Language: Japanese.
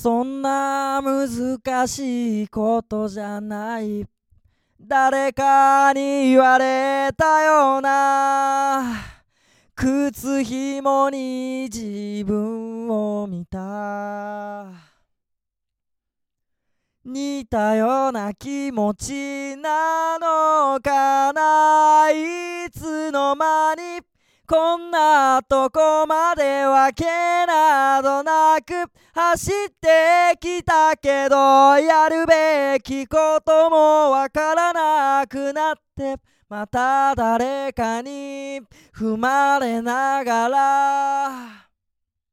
そんな難しいことじゃない。誰かに言われたような。靴ひもに自分を見た。似たような気持ちなのかな。いつの間にこんなとこまでわけなどなく走ってきたけどやるべきこともわからなくなってまた誰かに踏まれながら。